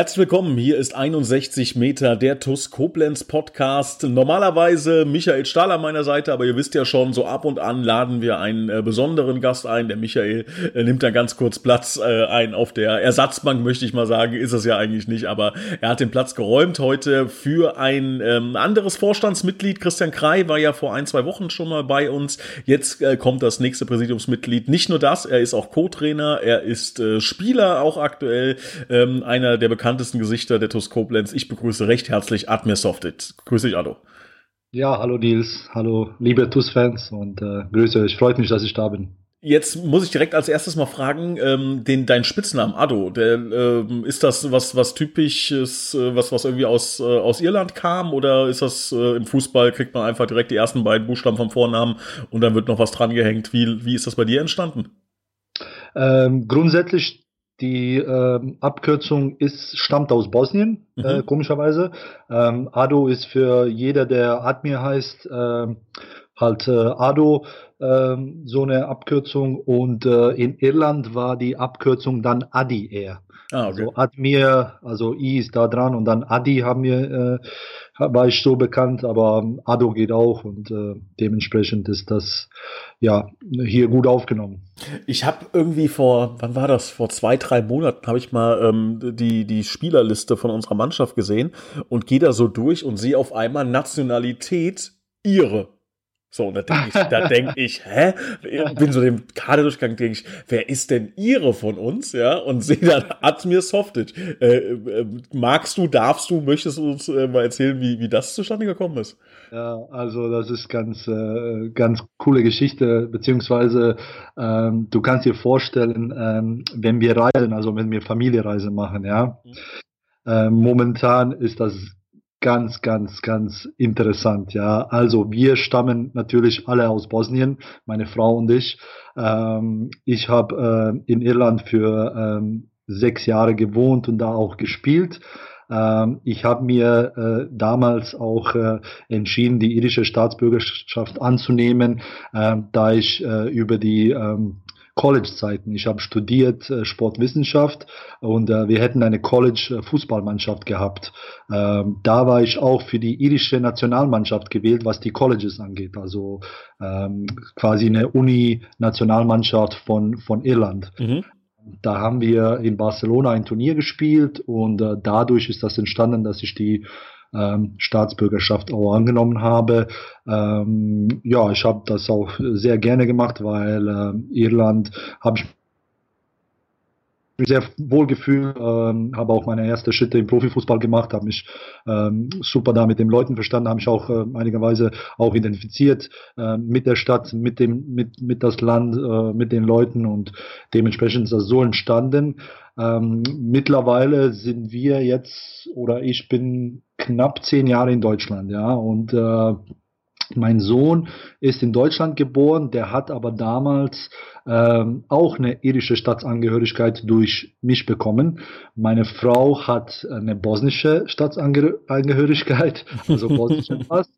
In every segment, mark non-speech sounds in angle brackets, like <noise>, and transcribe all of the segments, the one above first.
Herzlich willkommen, hier ist 61 Meter der TUS Koblenz Podcast. Normalerweise Michael Stahl an meiner Seite, aber ihr wisst ja schon, so ab und an laden wir einen äh, besonderen Gast ein. Der Michael äh, nimmt da ganz kurz Platz äh, ein auf der Ersatzbank, möchte ich mal sagen. Ist es ja eigentlich nicht, aber er hat den Platz geräumt heute für ein ähm, anderes Vorstandsmitglied. Christian Krei war ja vor ein, zwei Wochen schon mal bei uns. Jetzt äh, kommt das nächste Präsidiumsmitglied. Nicht nur das, er ist auch Co-Trainer, er ist äh, Spieler auch aktuell, ähm, einer der bekanntesten Gesichter der TuS Koblenz. Ich begrüße recht herzlich Admir Softit. Grüße dich, Ado. Ja, hallo Nils, hallo liebe TuS-Fans und äh, Grüße euch. Freut mich, dass ich da bin. Jetzt muss ich direkt als erstes mal fragen, ähm, den dein Spitznamen Ado, der ähm, ist das was was typisches, äh, was was irgendwie aus äh, aus Irland kam oder ist das äh, im Fußball kriegt man einfach direkt die ersten beiden Buchstaben vom Vornamen und dann wird noch was dran gehängt? Wie wie ist das bei dir entstanden? Ähm, grundsätzlich die äh, Abkürzung ist, stammt aus Bosnien, mhm. äh, komischerweise. Ähm, Ado ist für jeder, der Admir heißt, äh, halt äh, Ado äh, so eine Abkürzung. Und äh, in Irland war die Abkürzung dann Adi eher. Ah, okay. Also Admir, also I ist da dran und dann Adi haben wir, äh, war ich so bekannt, aber Ado geht auch und äh, dementsprechend ist das ja hier gut aufgenommen. Ich habe irgendwie vor, wann war das? Vor zwei, drei Monaten habe ich mal ähm, die, die Spielerliste von unserer Mannschaft gesehen und gehe da so durch und sehe auf einmal Nationalität ihre. So, und da denke ich, da <laughs> denke ich, hä? Bin so dem Kaderdurchgang, denke ich, wer ist denn ihre von uns? Ja, und <laughs> sehe dann Admir Softic. Äh, äh, magst du, darfst du, möchtest du uns äh, mal erzählen, wie, wie das zustande gekommen ist? Ja, also das ist ganz, äh, ganz coole Geschichte, beziehungsweise ähm, du kannst dir vorstellen, ähm, wenn wir reisen, also wenn wir Familienreise machen, ja, mhm. äh, momentan ist das ganz, ganz, ganz interessant. Ja, also wir stammen natürlich alle aus Bosnien, meine Frau und ich. Ähm, ich habe äh, in Irland für ähm, sechs Jahre gewohnt und da auch gespielt. Ähm, ich habe mir äh, damals auch äh, entschieden, die irische Staatsbürgerschaft anzunehmen, äh, da ich äh, über die ähm, College-Zeiten. Ich habe studiert äh, Sportwissenschaft und äh, wir hätten eine College-Fußballmannschaft gehabt. Ähm, da war ich auch für die irische Nationalmannschaft gewählt, was die Colleges angeht. Also ähm, quasi eine Uni-Nationalmannschaft von, von Irland. Mhm. Da haben wir in Barcelona ein Turnier gespielt und äh, dadurch ist das entstanden, dass ich die ähm, Staatsbürgerschaft auch angenommen habe. Ähm, ja, ich habe das auch sehr gerne gemacht, weil äh, Irland habe ich sehr wohl gefühlt, ähm, habe auch meine erste Schritte im Profifußball gemacht, habe mich ähm, super da mit den Leuten verstanden, habe mich auch äh, einigerweise auch identifiziert äh, mit der Stadt, mit dem, mit, mit das Land, äh, mit den Leuten und dementsprechend ist das so entstanden. Ähm, mittlerweile sind wir jetzt oder ich bin knapp zehn Jahre in Deutschland, ja und äh, mein Sohn ist in Deutschland geboren, der hat aber damals ähm, auch eine irische Staatsangehörigkeit durch mich bekommen. Meine Frau hat eine bosnische Staatsangehörigkeit, also bosnische <laughs> Pass.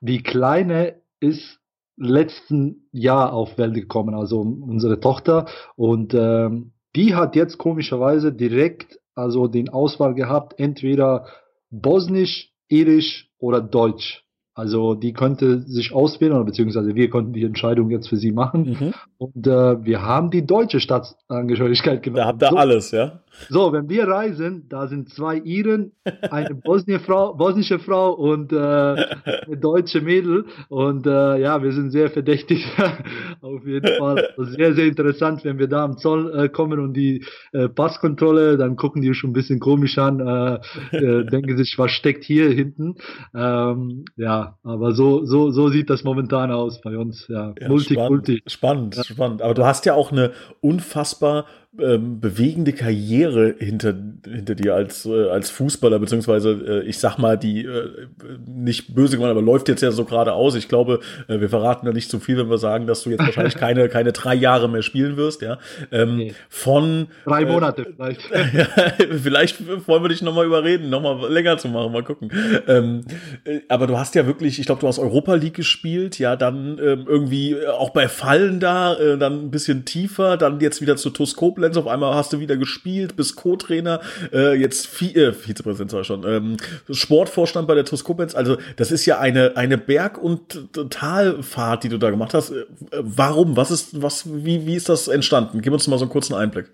Die Kleine ist letzten Jahr auf Welt gekommen, also unsere Tochter. Und ähm, die hat jetzt komischerweise direkt also den Auswahl gehabt, entweder bosnisch, irisch oder deutsch. Also die könnte sich auswählen, oder beziehungsweise wir konnten die Entscheidung jetzt für sie machen. Mhm. Und äh, wir haben die deutsche Staatsangehörigkeit genommen. Da habt ihr so, alles, ja? So, wenn wir reisen, da sind zwei Iren, eine Frau, bosnische Frau und äh, eine deutsche Mädel. Und äh, ja, wir sind sehr verdächtig. <laughs> Auf jeden Fall. Sehr, sehr interessant, wenn wir da am Zoll äh, kommen und die äh, Passkontrolle, dann gucken die schon ein bisschen komisch an, äh, äh, <laughs> denken sich, was steckt hier hinten. Ähm, ja, aber so, so, so sieht das momentan aus bei uns. Ja, ja multi, spannend. Spannend, spannend. Aber du hast ja auch eine unfassbar ähm, bewegende Karriere hinter, hinter dir als, äh, als Fußballer, beziehungsweise äh, ich sag mal, die äh, nicht böse gemeint, aber läuft jetzt ja so gerade aus. Ich glaube, äh, wir verraten da nicht zu viel, wenn wir sagen, dass du jetzt wahrscheinlich <laughs> keine, keine drei Jahre mehr spielen wirst, ja. Ähm, nee. Von drei äh, Monate vielleicht. <laughs> vielleicht wollen wir dich nochmal überreden, nochmal länger zu machen, mal gucken. Ähm, äh, aber du hast ja wirklich, ich glaube, du hast Europa League gespielt, ja, dann ähm, irgendwie auch bei Fallen da, äh, dann ein bisschen tiefer, dann jetzt wieder zu TuS Koblenz, auf einmal hast du wieder gespielt, bist Co-Trainer, äh, jetzt Vi äh, Vizepräsident sag schon, ähm, Sportvorstand bei der TuS Koblenz, also das ist ja eine, eine Berg- und Talfahrt, die du da gemacht hast. Äh, warum? Was ist, was, wie, wie ist das entstanden? Gib uns mal so einen kurzen Einblick.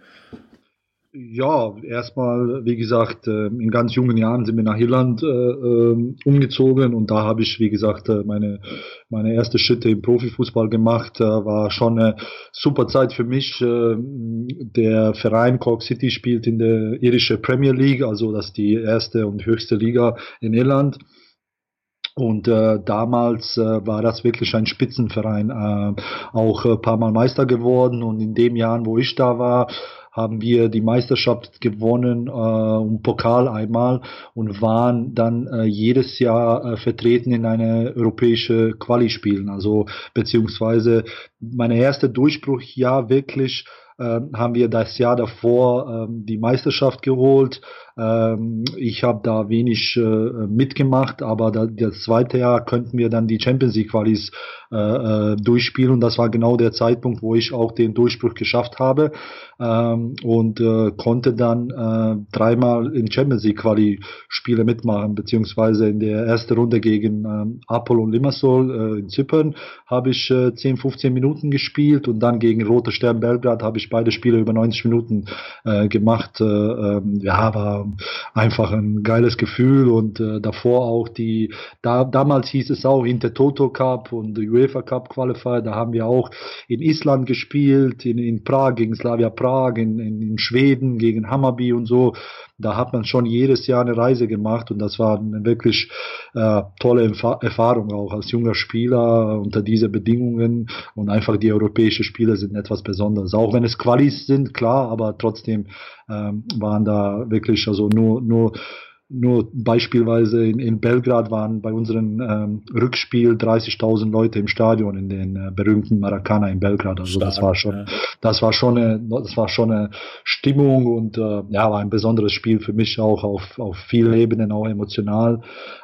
Ja, erstmal, wie gesagt, äh, in ganz jungen Jahren sind wir nach Irland äh, ähm, umgezogen und da habe ich, wie gesagt, äh, meine, meine erste Schritte im Profifußball gemacht. War schon eine super Zeit für mich. Der Verein Cork City spielt in der irische Premier League, also das ist die erste und höchste Liga in Irland. Und äh, damals äh, war das wirklich ein Spitzenverein, äh, auch ein paar Mal Meister geworden. Und in dem Jahren, wo ich da war, haben wir die Meisterschaft gewonnen äh, und Pokal einmal und waren dann äh, jedes Jahr äh, vertreten in eine europäische Quali spielen. Also beziehungsweise meine erste Durchbruchjahr wirklich äh, haben wir das Jahr davor äh, die Meisterschaft geholt ähm, ich habe da wenig äh, mitgemacht, aber da, das zweite Jahr könnten wir dann die Champions League Qualis äh, äh, durchspielen und das war genau der Zeitpunkt, wo ich auch den Durchbruch geschafft habe ähm, und äh, konnte dann äh, dreimal in Champions League Quali Spiele mitmachen, beziehungsweise in der ersten Runde gegen ähm, Apollo Limassol äh, in Zypern habe ich äh, 10, 15 Minuten gespielt und dann gegen Rote Stern Belgrad habe ich beide Spiele über 90 Minuten äh, gemacht. Äh, äh, ja, war einfach ein geiles Gefühl und äh, davor auch die, da, damals hieß es auch Intertoto Cup und UEFA Cup Qualifier, da haben wir auch in Island gespielt, in, in Prag gegen Slavia Prag, in, in, in Schweden gegen Hammarby und so da hat man schon jedes Jahr eine Reise gemacht und das war eine wirklich äh, tolle Erfahrung auch als junger Spieler unter diese Bedingungen und einfach die europäischen Spiele sind etwas Besonderes. Auch wenn es Qualis sind, klar, aber trotzdem ähm, waren da wirklich also nur nur nur beispielsweise in, in Belgrad waren bei unserem ähm, Rückspiel 30.000 Leute im Stadion in den äh, berühmten Maracana in Belgrad. Also Stark, das war schon, ja. das war schon eine, das war schon eine Stimmung und äh, ja, war ein besonderes Spiel für mich auch auf, auf vielen Ebenen, auch emotional.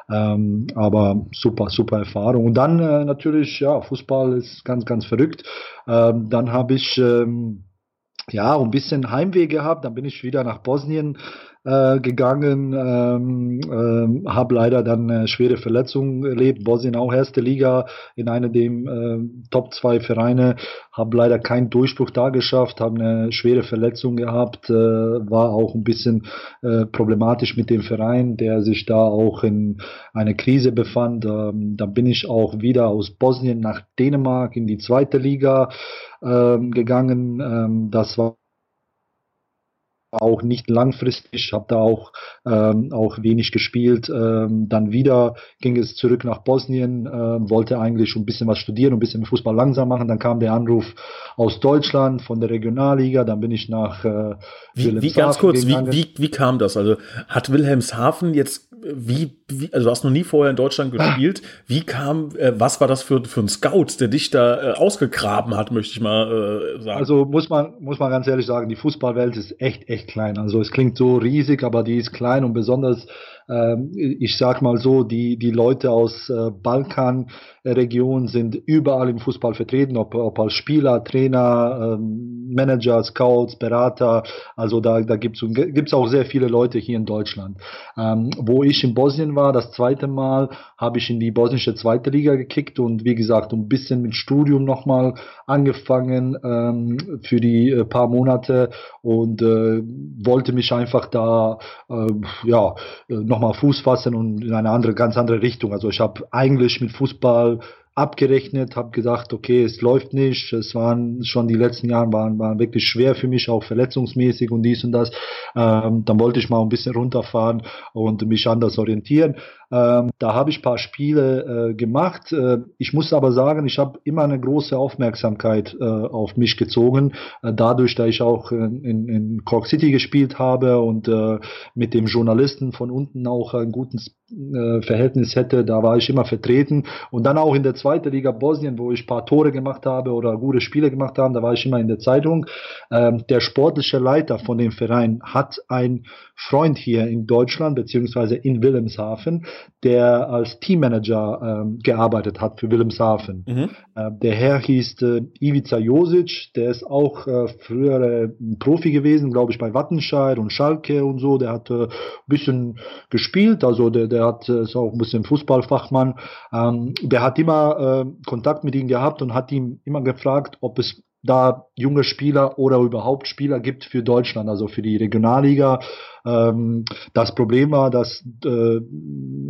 Ähm, aber super, super Erfahrung. Und dann äh, natürlich, ja, Fußball ist ganz, ganz verrückt. Ähm, dann habe ich ähm, ja, ein bisschen Heimweh gehabt, dann bin ich wieder nach Bosnien äh, gegangen, ähm, ähm, habe leider dann eine schwere Verletzung erlebt. Bosnien auch erste Liga in einer der äh, Top 2 Vereine, habe leider keinen Durchbruch da geschafft, habe eine schwere Verletzung gehabt, äh, war auch ein bisschen äh, problematisch mit dem Verein, der sich da auch in einer Krise befand. Ähm, dann bin ich auch wieder aus Bosnien nach Dänemark in die zweite Liga ähm, gegangen. Ähm, das war auch nicht langfristig, habe da auch, ähm, auch wenig gespielt. Ähm, dann wieder ging es zurück nach Bosnien, äh, wollte eigentlich ein bisschen was studieren, ein bisschen Fußball langsam machen. Dann kam der Anruf aus Deutschland von der Regionalliga, dann bin ich nach äh, wie, wie ganz kurz, wie, wie, wie kam das? Also hat Wilhelmshaven jetzt wie, wie, also du hast noch nie vorher in Deutschland <laughs> gespielt. Wie kam, äh, was war das für, für ein Scout, der dich da äh, ausgegraben hat, möchte ich mal äh, sagen? Also muss man, muss man ganz ehrlich sagen, die Fußballwelt ist echt, echt klein. Also es klingt so riesig, aber die ist klein und besonders ich sag mal so, die, die Leute aus äh, Balkanregion sind überall im Fußball vertreten, ob, ob als Spieler, Trainer, ähm, Manager, Scouts, Berater. Also da, da gibt's gibt's auch sehr viele Leute hier in Deutschland. Ähm, wo ich in Bosnien war, das zweite Mal, habe ich in die bosnische zweite Liga gekickt und wie gesagt, ein bisschen mit Studium nochmal angefangen ähm, für die äh, paar Monate und äh, wollte mich einfach da äh, ja noch nochmal Fuß fassen und in eine andere, ganz andere Richtung. Also ich habe eigentlich mit Fußball abgerechnet, habe gesagt, okay, es läuft nicht. Es waren schon die letzten Jahre waren, waren wirklich schwer für mich, auch verletzungsmäßig und dies und das. Ähm, dann wollte ich mal ein bisschen runterfahren und mich anders orientieren. Ähm, da habe ich paar Spiele äh, gemacht. Äh, ich muss aber sagen, ich habe immer eine große Aufmerksamkeit äh, auf mich gezogen, äh, dadurch, da ich auch in, in Cork City gespielt habe und äh, mit dem Journalisten von unten auch ein gutes äh, Verhältnis hätte, da war ich immer vertreten. Und dann auch in der zweiten Liga Bosnien, wo ich paar Tore gemacht habe oder gute Spiele gemacht habe, da war ich immer in der Zeitung. Ähm, der sportliche Leiter von dem Verein hat ein Freund hier in Deutschland beziehungsweise in Wilhelmshaven, der als Teammanager ähm, gearbeitet hat für Wilhelmshaven. Mhm. Äh, der Herr hieß äh, Ivica Josic, der ist auch äh, früher äh, Profi gewesen, glaube ich, bei Wattenscheid und Schalke und so. Der hat äh, ein bisschen gespielt, also der, der hat äh, ist auch ein bisschen Fußballfachmann. Ähm, der hat immer Kontakt mit ihm gehabt und hat ihm immer gefragt, ob es da junge Spieler oder überhaupt Spieler gibt für Deutschland, also für die Regionalliga. Ähm, das Problem war, dass äh,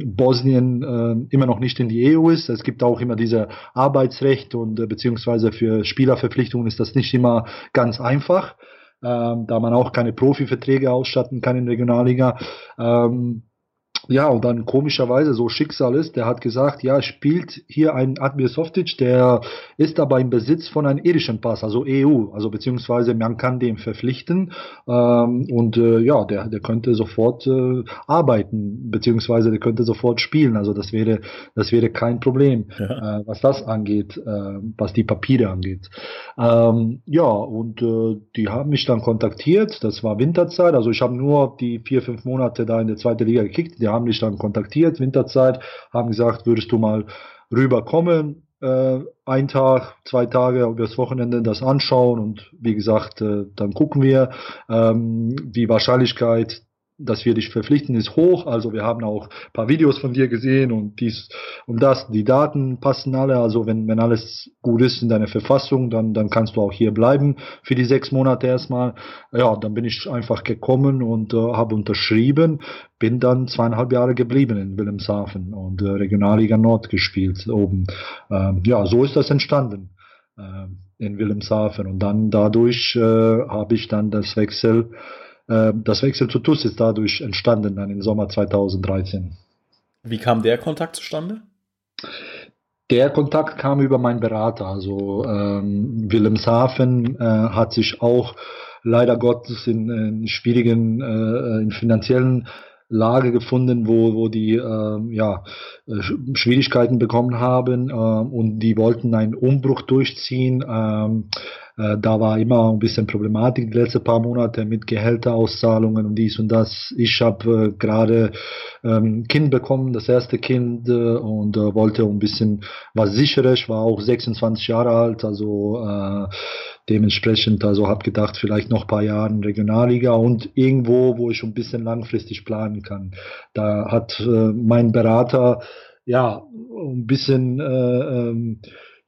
Bosnien äh, immer noch nicht in die EU ist. Es gibt auch immer diese Arbeitsrecht und äh, beziehungsweise für Spielerverpflichtungen ist das nicht immer ganz einfach, ähm, da man auch keine Profiverträge ausstatten kann in der Regionalliga. Ähm, ja, und dann komischerweise so Schicksal ist, der hat gesagt, ja, spielt hier ein Admir Softic, der ist aber im Besitz von einem irischen Pass, also EU, also beziehungsweise man kann dem verpflichten ähm, und äh, ja, der, der könnte sofort äh, arbeiten, beziehungsweise der könnte sofort spielen, also das wäre, das wäre kein Problem, ja. äh, was das angeht, äh, was die Papiere angeht. Ähm, ja, und äh, die haben mich dann kontaktiert, das war Winterzeit, also ich habe nur die vier, fünf Monate da in der zweiten Liga gekickt, die haben mich dann kontaktiert, Winterzeit, haben gesagt, würdest du mal rüberkommen, äh, ein Tag, zwei Tage übers Wochenende das anschauen und wie gesagt, äh, dann gucken wir, ähm, die Wahrscheinlichkeit, dass wir dich verpflichten, ist hoch. Also wir haben auch paar Videos von dir gesehen und dies und das. Die Daten passen alle. Also wenn, wenn alles gut ist in deiner Verfassung, dann, dann kannst du auch hier bleiben für die sechs Monate erstmal. Ja, dann bin ich einfach gekommen und äh, habe unterschrieben. Bin dann zweieinhalb Jahre geblieben in Wilhelmshaven und äh, Regionalliga Nord gespielt oben. Ähm, ja, so ist das entstanden äh, in Wilhelmshaven. Und dann dadurch äh, habe ich dann das Wechsel das Wechsel zu TUS ist dadurch entstanden, dann im Sommer 2013. Wie kam der Kontakt zustande? Der Kontakt kam über meinen Berater. Also ähm, Wilhelmshaven äh, hat sich auch leider Gottes in, in schwierigen, äh, in finanziellen Lage gefunden, wo, wo die äh, ja, Schwierigkeiten bekommen haben äh, und die wollten einen Umbruch durchziehen. Ähm, äh, da war immer ein bisschen Problematik die letzten paar Monate mit Gehälterauszahlungen und dies und das. Ich habe äh, gerade ähm, Kind bekommen, das erste Kind äh, und äh, wollte ein bisschen was sicheres. war auch 26 Jahre alt, also äh, dementsprechend, also habe gedacht, vielleicht noch paar Jahre Regionalliga und irgendwo, wo ich ein bisschen langfristig planen kann. Da hat äh, mein Berater ja ein bisschen äh, ähm,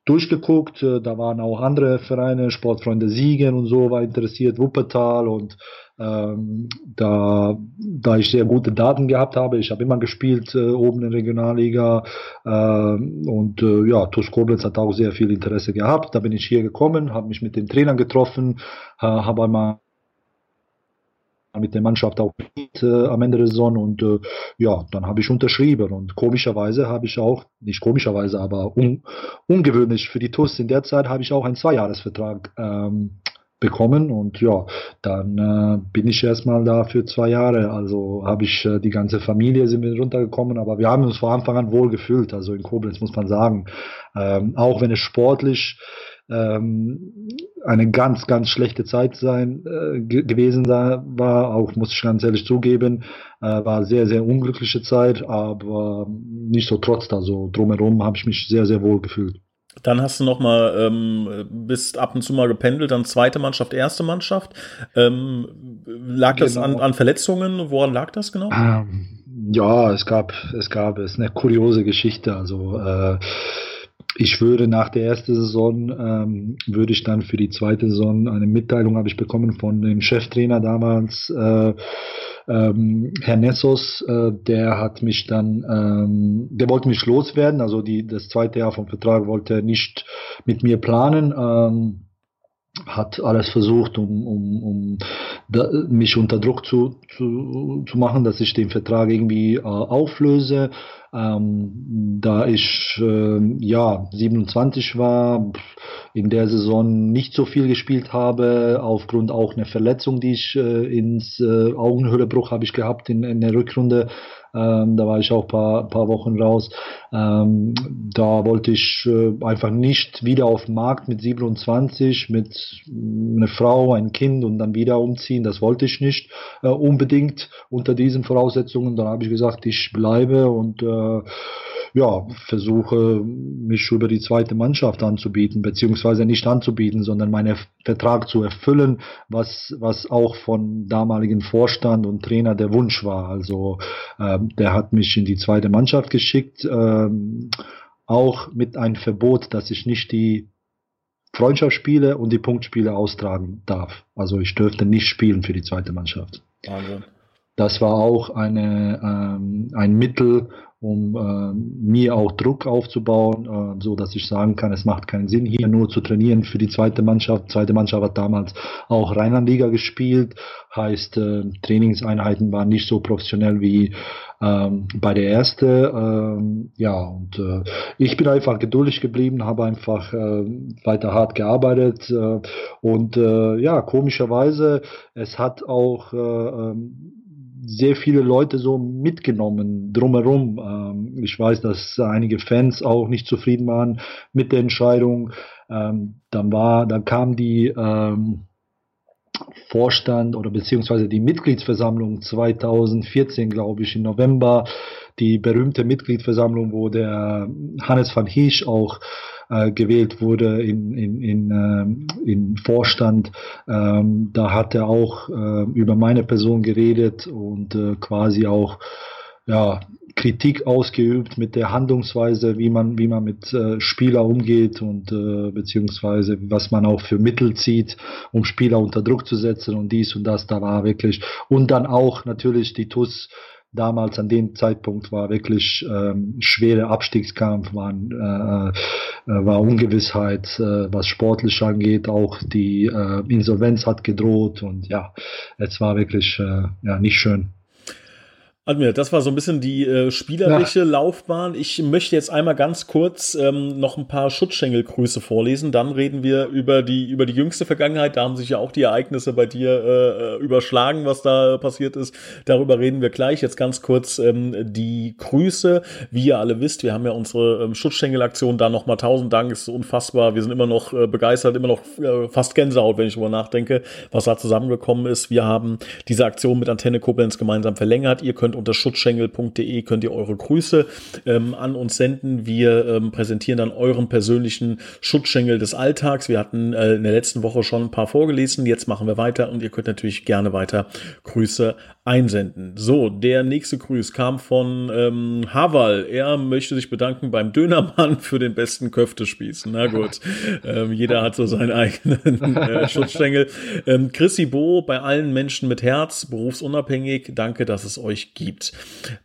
durchgeguckt. Äh, da waren auch andere Vereine, Sportfreunde Siegen und so war interessiert, Wuppertal und ähm, da, da ich sehr gute Daten gehabt habe, ich habe immer gespielt äh, oben in der Regionalliga äh, und äh, ja, TuS Koblenz hat auch sehr viel Interesse gehabt. Da bin ich hier gekommen, habe mich mit den Trainern getroffen, äh, habe einmal mit der Mannschaft auch mit, äh, am Ende der Saison. Und äh, ja, dann habe ich unterschrieben. Und komischerweise habe ich auch, nicht komischerweise, aber un, ungewöhnlich für die TUS in der Zeit habe ich auch einen Zweijahresvertrag ähm, bekommen. Und ja, dann äh, bin ich erstmal da für zwei Jahre. Also habe ich äh, die ganze Familie sind wir runtergekommen, aber wir haben uns von Anfang an wohl gefühlt. Also in Koblenz muss man sagen, ähm, auch wenn es sportlich ähm, eine ganz, ganz schlechte Zeit sein äh, gewesen da war, auch muss ich ganz ehrlich zugeben, äh, war sehr, sehr unglückliche Zeit, aber nicht so trotz, also drumherum habe ich mich sehr, sehr wohl gefühlt. Dann hast du noch mal ähm, bist ab und zu mal gependelt, dann zweite Mannschaft, erste Mannschaft. Ähm, lag genau. das an, genau. an Verletzungen? Woran lag das genau? Ähm, ja, es gab, es gab, es ist eine kuriose Geschichte. Also äh, ich würde nach der ersten Saison, ähm, würde ich dann für die zweite Saison eine Mitteilung habe ich bekommen von dem Cheftrainer damals, äh, ähm, Herr Nessos, äh, der hat mich dann, ähm, der wollte mich loswerden, also die, das zweite Jahr vom Vertrag wollte er nicht mit mir planen. Ähm, hat alles versucht, um, um, um da, mich unter Druck zu, zu, zu machen, dass ich den Vertrag irgendwie äh, auflöse. Ähm, da ich äh, ja 27 war, in der Saison nicht so viel gespielt habe, aufgrund auch einer Verletzung, die ich äh, ins äh, Augenhöhlebruch habe ich gehabt in, in der Rückrunde. Ähm, da war ich auch ein paar, paar Wochen raus. Ähm, da wollte ich äh, einfach nicht wieder auf den Markt mit 27, mit einer Frau, ein Kind und dann wieder umziehen. Das wollte ich nicht äh, unbedingt unter diesen Voraussetzungen. Dann habe ich gesagt, ich bleibe und äh, ja, versuche mich über die zweite Mannschaft anzubieten, beziehungsweise nicht anzubieten, sondern meinen Vertrag zu erfüllen, was, was auch von damaligen Vorstand und Trainer der Wunsch war. Also ähm, der hat mich in die zweite Mannschaft geschickt, ähm, auch mit einem Verbot, dass ich nicht die Freundschaftsspiele und die Punktspiele austragen darf. Also ich dürfte nicht spielen für die zweite Mannschaft. Wahnsinn. Das war auch eine, ähm, ein Mittel, um äh, mir auch Druck aufzubauen, äh, so dass ich sagen kann, es macht keinen Sinn, hier nur zu trainieren für die zweite Mannschaft. Zweite Mannschaft hat damals auch Rheinlandliga gespielt, heißt äh, Trainingseinheiten waren nicht so professionell wie ähm, bei der erste. Ähm, ja, und äh, ich bin einfach geduldig geblieben, habe einfach äh, weiter hart gearbeitet äh, und äh, ja, komischerweise, es hat auch äh, ähm, sehr viele Leute so mitgenommen drumherum. Ähm, ich weiß, dass einige Fans auch nicht zufrieden waren mit der Entscheidung. Ähm, dann war, dann kam die ähm, Vorstand oder beziehungsweise die Mitgliedsversammlung 2014, glaube ich, im November, die berühmte Mitgliedsversammlung, wo der Hannes van Heesch auch äh, gewählt wurde in, in, in, äh, in Vorstand. Ähm, da hat er auch äh, über meine Person geredet und äh, quasi auch ja, Kritik ausgeübt mit der Handlungsweise, wie man, wie man mit äh, Spieler umgeht und äh, beziehungsweise was man auch für Mittel zieht, um Spieler unter Druck zu setzen und dies und das. Da war wirklich und dann auch natürlich die TUS damals an dem Zeitpunkt war wirklich ähm, schwere Abstiegskampf, waren, äh, äh, war Ungewissheit, äh, was sportlich angeht, auch die äh, Insolvenz hat gedroht und ja, es war wirklich äh, ja, nicht schön. Admir, das war so ein bisschen die äh, spielerische ja. Laufbahn. Ich möchte jetzt einmal ganz kurz ähm, noch ein paar Schutzschengelgrüße vorlesen. Dann reden wir über die über die jüngste Vergangenheit. Da haben sich ja auch die Ereignisse bei dir äh, äh, überschlagen, was da passiert ist. Darüber reden wir gleich. Jetzt ganz kurz ähm, die Grüße. Wie ihr alle wisst, wir haben ja unsere ähm, Schutzschengelaktion da nochmal tausend Dank. Ist unfassbar. Wir sind immer noch äh, begeistert, immer noch äh, fast Gänsehaut, wenn ich darüber nachdenke, was da zusammengekommen ist. Wir haben diese Aktion mit Antenne Koblenz gemeinsam verlängert. Ihr könnt unter schutzschengel.de könnt ihr eure Grüße ähm, an uns senden. Wir ähm, präsentieren dann euren persönlichen Schutzschengel des Alltags. Wir hatten äh, in der letzten Woche schon ein paar vorgelesen. Jetzt machen wir weiter und ihr könnt natürlich gerne weiter Grüße einsenden. So, der nächste Grüß kam von ähm, Haval. Er möchte sich bedanken beim Dönermann <laughs> für den besten Köftespieß. Na gut, <laughs> ähm, jeder hat so seinen eigenen äh, <laughs> Schutzstängel. Ähm, Chrissy Bo, bei allen Menschen mit Herz, berufsunabhängig, danke, dass es euch gibt.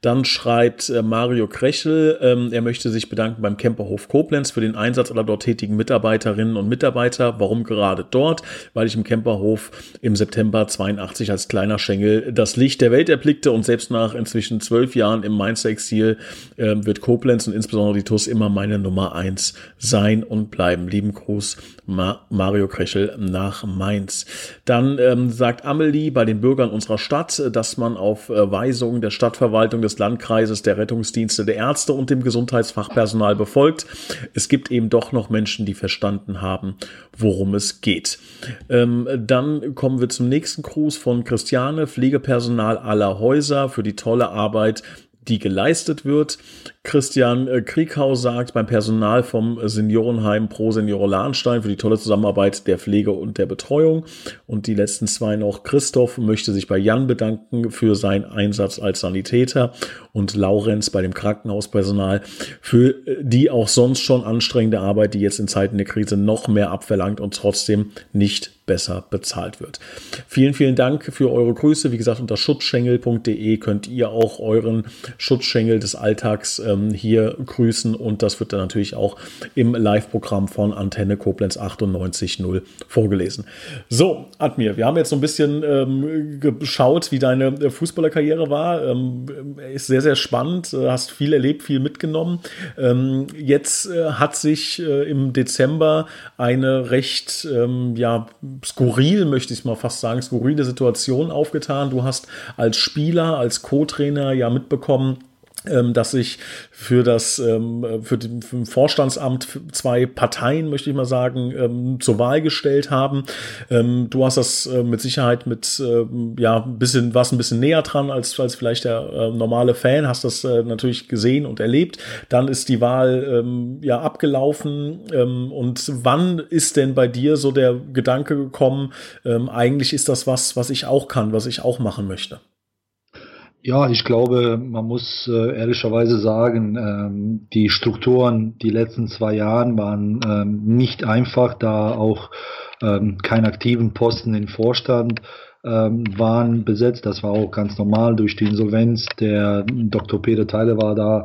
Dann schreibt äh, Mario Krechel, ähm, er möchte sich bedanken beim Camperhof Koblenz für den Einsatz aller dort tätigen Mitarbeiterinnen und Mitarbeiter. Warum gerade dort? Weil ich im Camperhof im September 82 als kleiner Schengel das Licht Licht der Welt erblickte und selbst nach inzwischen zwölf Jahren im Mainzer Exil äh, wird Koblenz und insbesondere die TUS immer meine Nummer eins sein und bleiben. Lieben Gruß, Ma Mario Krechel nach Mainz. Dann ähm, sagt Amelie bei den Bürgern unserer Stadt, dass man auf äh, Weisungen der Stadtverwaltung, des Landkreises, der Rettungsdienste, der Ärzte und dem Gesundheitsfachpersonal befolgt. Es gibt eben doch noch Menschen, die verstanden haben, worum es geht. Ähm, dann kommen wir zum nächsten Gruß von Christiane, Pflegepersonal Personal aller Häuser für die tolle Arbeit, die geleistet wird. Christian äh, Krieghaus sagt beim Personal vom Seniorenheim Pro Seniore Lahnstein für die tolle Zusammenarbeit der Pflege und der Betreuung. Und die letzten zwei noch. Christoph möchte sich bei Jan bedanken für seinen Einsatz als Sanitäter und Laurenz bei dem Krankenhauspersonal für die auch sonst schon anstrengende Arbeit, die jetzt in Zeiten der Krise noch mehr abverlangt und trotzdem nicht besser bezahlt wird. Vielen, vielen Dank für eure Grüße. Wie gesagt, unter schutzschengel.de könnt ihr auch euren Schutzschengel des Alltags äh, ähm, hier grüßen und das wird dann natürlich auch im Live-Programm von Antenne Koblenz 98.0 vorgelesen. So, Admir, wir haben jetzt so ein bisschen ähm, geschaut, wie deine Fußballerkarriere war. Ähm, ist sehr, sehr spannend, äh, hast viel erlebt, viel mitgenommen. Ähm, jetzt äh, hat sich äh, im Dezember eine recht, ähm, ja, skurril, möchte ich mal fast sagen, skurrile Situation aufgetan. Du hast als Spieler, als Co-Trainer ja mitbekommen, dass sich für das ähm, für, den, für Vorstandsamt zwei Parteien möchte ich mal sagen ähm, zur Wahl gestellt haben. du hast das äh, mit Sicherheit mit ja ein bisschen was ein bisschen näher dran als als vielleicht der normale Fan. Hast das äh, natürlich gesehen und erlebt. Dann ist die Wahl ja abgelaufen und wann ist denn bei dir so der Gedanke gekommen? eigentlich ist das was was ich auch kann, was ich auch machen möchte. Ja, ich glaube, man muss äh, ehrlicherweise sagen, ähm, die Strukturen die letzten zwei Jahren waren ähm, nicht einfach, da auch ähm, kein aktiven Posten im Vorstand ähm, waren besetzt. Das war auch ganz normal durch die Insolvenz. Der Dr. Peter Teile war da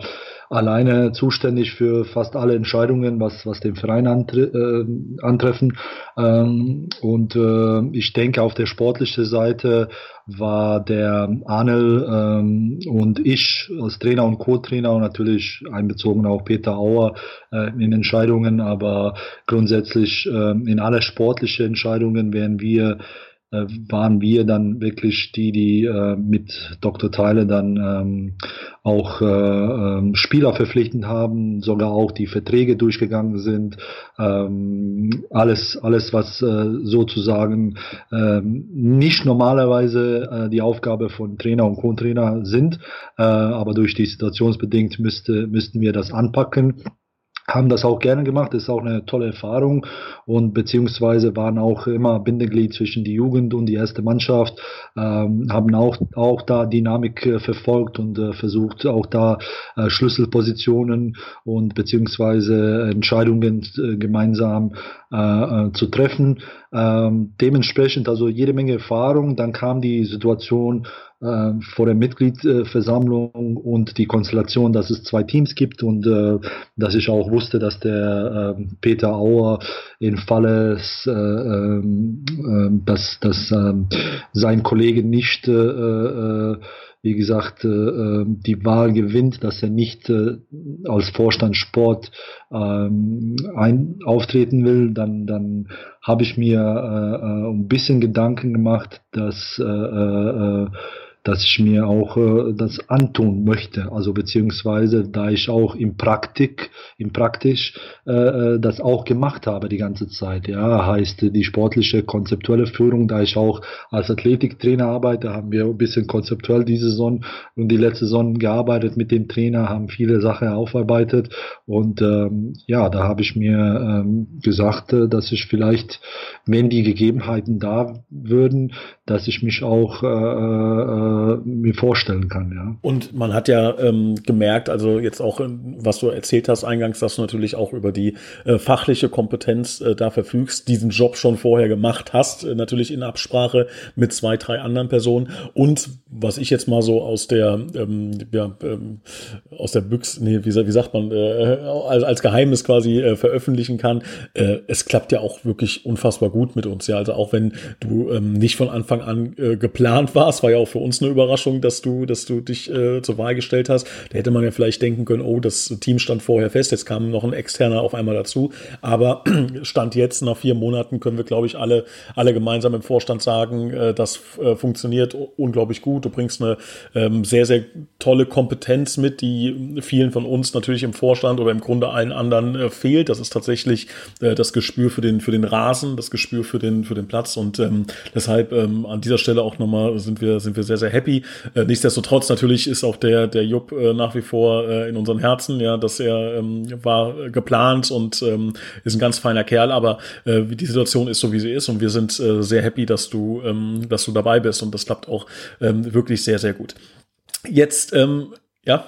alleine zuständig für fast alle Entscheidungen, was, was den Verein antre äh, antreffen. Ähm, und äh, ich denke, auf der sportlichen Seite war der Arnel ähm, und ich als Trainer und Co-Trainer und natürlich einbezogen auch Peter Auer äh, in Entscheidungen, aber grundsätzlich äh, in alle sportlichen Entscheidungen wären wir waren wir dann wirklich die, die äh, mit Dr. Teile dann ähm, auch äh, ähm, Spieler verpflichtend haben, sogar auch die Verträge durchgegangen sind. Ähm, alles, alles, was äh, sozusagen äh, nicht normalerweise äh, die Aufgabe von Trainer und Co-Trainer sind, äh, aber durch die Situationsbedingt müsste, müssten wir das anpacken haben das auch gerne gemacht, das ist auch eine tolle Erfahrung. Und beziehungsweise waren auch immer Bindeglied zwischen die Jugend und die erste Mannschaft, ähm, haben auch, auch da Dynamik äh, verfolgt und äh, versucht auch da äh, Schlüsselpositionen und beziehungsweise Entscheidungen äh, gemeinsam äh, äh, zu treffen. Ähm, dementsprechend also jede Menge Erfahrung, dann kam die Situation, äh, vor der Mitgliedversammlung und die Konstellation, dass es zwei Teams gibt und äh, dass ich auch wusste, dass der äh, Peter Auer in Falle, äh, ähm, äh, dass, dass äh, sein Kollege nicht äh, äh, wie gesagt, äh, ähm, die Wahl gewinnt, dass er nicht äh, als Vorstand Sport ähm, ein, auftreten will, dann, dann habe ich mir äh, ein bisschen Gedanken gemacht, dass äh, dass ich mir auch äh, das antun möchte. Also beziehungsweise da ich auch im Praktik, im Praktisch äh, äh, das auch gemacht habe die ganze Zeit. Ja, heißt die sportliche konzeptuelle Führung, da ich auch als Athletiktrainer arbeite, haben wir ein bisschen konzeptuell diese Saison und die letzte Saison gearbeitet mit dem Trainer, haben viele Sachen aufarbeitet und ähm, ja, da habe ich mir ähm, gesagt, äh, dass ich vielleicht, wenn die Gegebenheiten da würden, dass ich mich auch äh, äh, mir vorstellen kann. Ja. Und man hat ja ähm, gemerkt, also jetzt auch, was du erzählt hast eingangs, dass du natürlich auch über die äh, fachliche Kompetenz äh, da verfügst, diesen Job schon vorher gemacht hast, äh, natürlich in Absprache mit zwei, drei anderen Personen. Und was ich jetzt mal so aus der, ähm, ja, ähm, aus der Büchse, nee, wie, wie sagt man, äh, als, als Geheimnis quasi äh, veröffentlichen kann, äh, es klappt ja auch wirklich unfassbar gut mit uns. Ja, also auch wenn du ähm, nicht von Anfang an äh, geplant warst, war ja auch für uns eine eine Überraschung, dass du, dass du dich äh, zur Wahl gestellt hast. Da hätte man ja vielleicht denken können, oh, das Team stand vorher fest, jetzt kam noch ein externer auf einmal dazu. Aber <clears throat> Stand jetzt, nach vier Monaten, können wir, glaube ich, alle, alle gemeinsam im Vorstand sagen, äh, das äh, funktioniert unglaublich gut. Du bringst eine ähm, sehr, sehr tolle Kompetenz mit, die vielen von uns natürlich im Vorstand oder im Grunde allen anderen äh, fehlt. Das ist tatsächlich äh, das Gespür für den, für den Rasen, das Gespür für den, für den Platz. Und ähm, deshalb ähm, an dieser Stelle auch nochmal sind wir, sind wir sehr, sehr happy. Äh, nichtsdestotrotz natürlich ist auch der, der Jupp äh, nach wie vor äh, in unseren Herzen, ja, dass er ähm, war geplant und ähm, ist ein ganz feiner Kerl, aber äh, die Situation ist so, wie sie ist und wir sind äh, sehr happy, dass du, ähm, dass du dabei bist und das klappt auch ähm, wirklich sehr, sehr gut. Jetzt, ähm, ja.